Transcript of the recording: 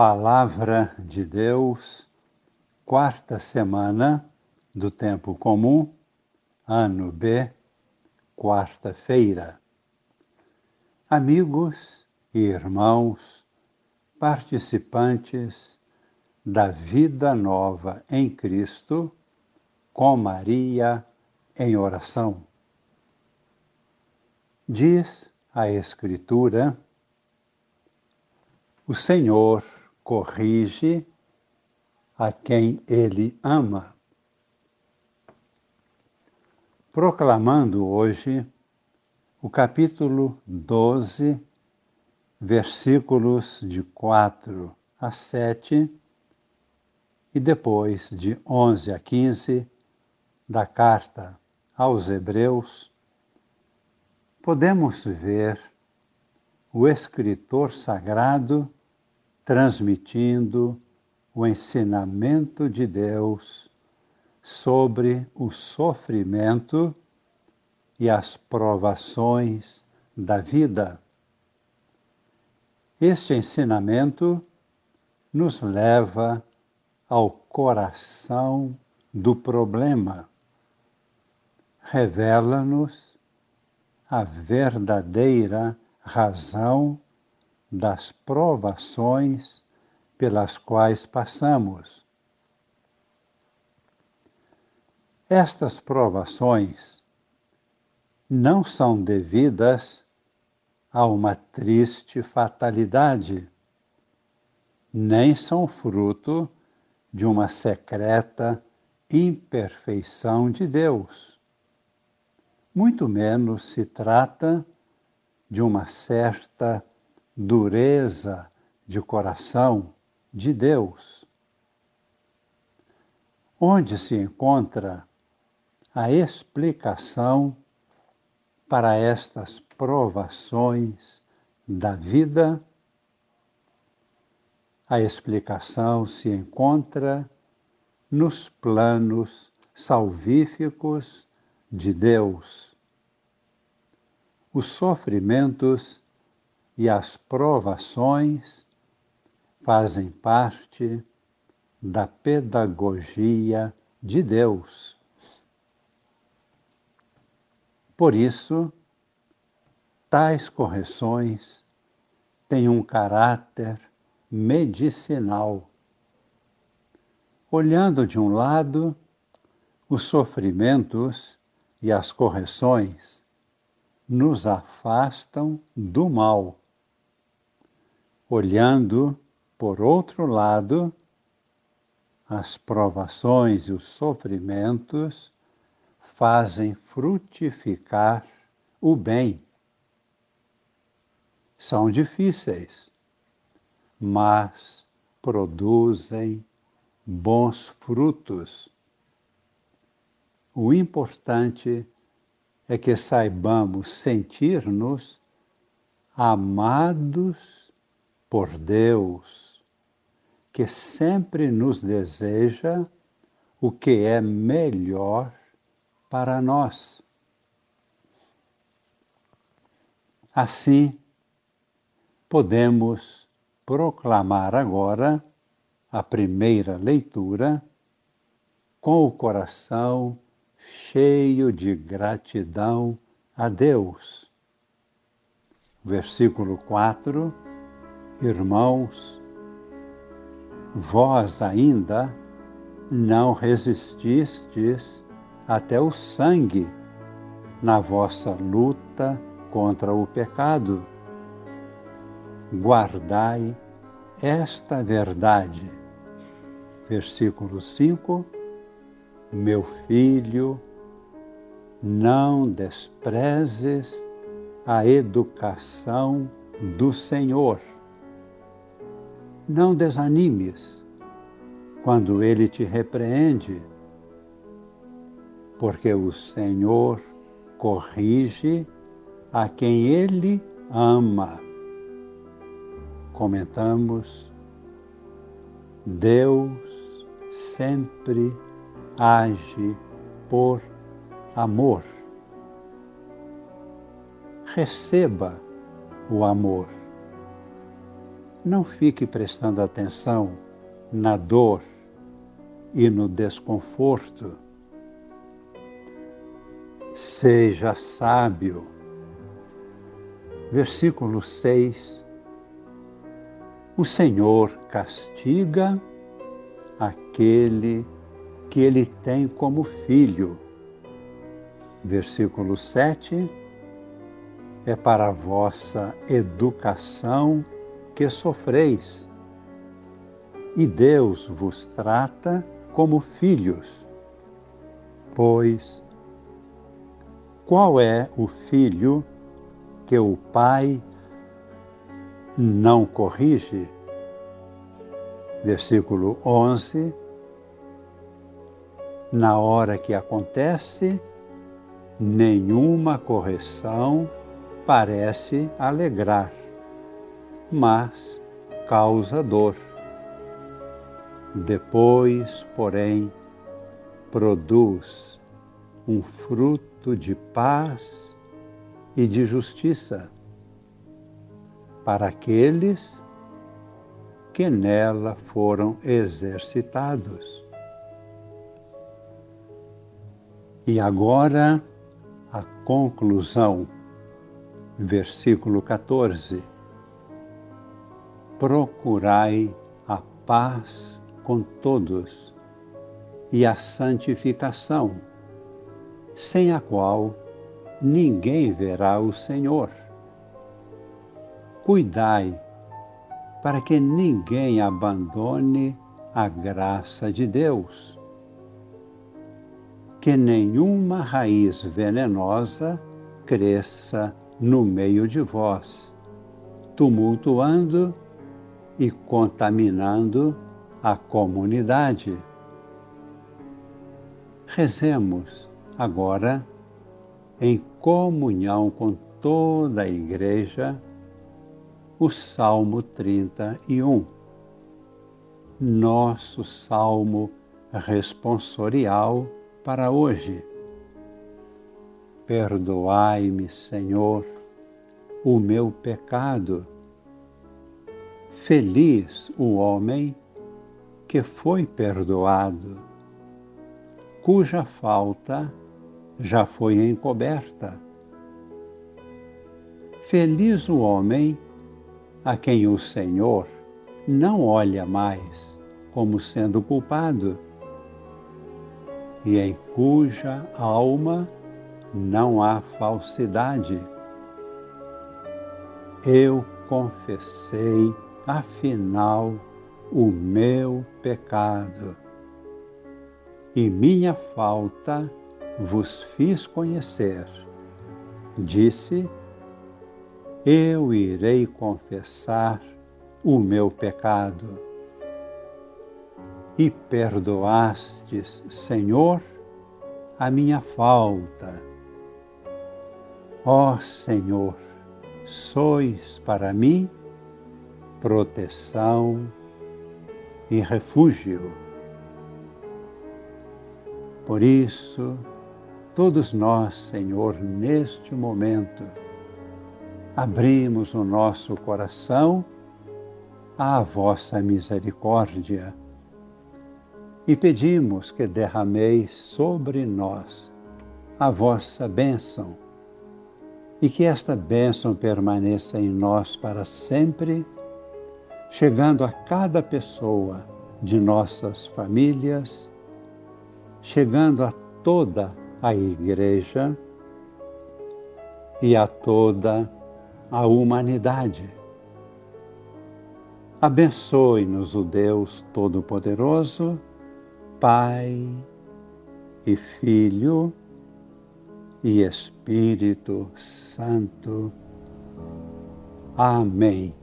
Palavra de Deus, quarta semana do Tempo Comum, ano B, quarta-feira. Amigos e irmãos, participantes da vida nova em Cristo, com Maria em oração. Diz a Escritura: o Senhor corrige a quem ele ama. Proclamando hoje o capítulo 12, versículos de 4 a 7 e depois de 11 a 15 da carta aos Hebreus, podemos ver o escritor sagrado transmitindo o ensinamento de Deus sobre o sofrimento e as provações da vida. Este ensinamento nos leva ao coração do problema. Revela-nos a verdadeira razão das provações pelas quais passamos. Estas provações não são devidas a uma triste fatalidade, nem são fruto de uma secreta imperfeição de Deus. Muito menos se trata de uma certa dureza de coração de Deus. Onde se encontra a explicação para estas provações da vida? A explicação se encontra nos planos salvíficos de Deus. Os sofrimentos e as provações fazem parte da pedagogia de Deus. Por isso, tais correções têm um caráter medicinal. Olhando de um lado, os sofrimentos e as correções nos afastam do mal olhando, por outro lado, as provações e os sofrimentos fazem frutificar o bem. São difíceis, mas produzem bons frutos. O importante é que saibamos sentir-nos amados por Deus, que sempre nos deseja o que é melhor para nós. Assim, podemos proclamar agora a primeira leitura com o coração cheio de gratidão a Deus. Versículo 4 Irmãos, vós ainda não resististes até o sangue na vossa luta contra o pecado. Guardai esta verdade. Versículo 5: Meu filho, não desprezes a educação do Senhor não desanimes quando ele te repreende, porque o Senhor corrige a quem ele ama. Comentamos, Deus sempre age por amor. Receba o amor não fique prestando atenção na dor e no desconforto. Seja sábio. Versículo 6. O Senhor castiga aquele que ele tem como filho. Versículo 7 é para a vossa educação que sofreis, e Deus vos trata como filhos. Pois qual é o filho que o pai não corrige? Versículo 11. Na hora que acontece, nenhuma correção parece alegrar, mas causa dor. Depois, porém, produz um fruto de paz e de justiça para aqueles que nela foram exercitados. E agora a conclusão versículo 14. Procurai a paz com todos e a santificação, sem a qual ninguém verá o Senhor. Cuidai para que ninguém abandone a graça de Deus, que nenhuma raiz venenosa cresça no meio de vós, tumultuando e contaminando a comunidade. Rezemos agora em comunhão com toda a Igreja o Salmo 31, nosso salmo responsorial para hoje. Perdoai-me, Senhor, o meu pecado. Feliz o homem que foi perdoado, cuja falta já foi encoberta. Feliz o homem a quem o Senhor não olha mais como sendo culpado e em cuja alma não há falsidade. Eu confessei, afinal, o meu pecado e minha falta vos fiz conhecer. Disse, eu irei confessar o meu pecado. E perdoastes, Senhor, a minha falta Ó Senhor, sois para mim proteção e refúgio. Por isso, todos nós, Senhor, neste momento, abrimos o nosso coração à vossa misericórdia e pedimos que derrameis sobre nós a vossa bênção e que esta bênção permaneça em nós para sempre, chegando a cada pessoa de nossas famílias, chegando a toda a Igreja e a toda a humanidade. Abençoe-nos o Deus Todo-Poderoso, Pai e Filho e Espírito Santo. Amém.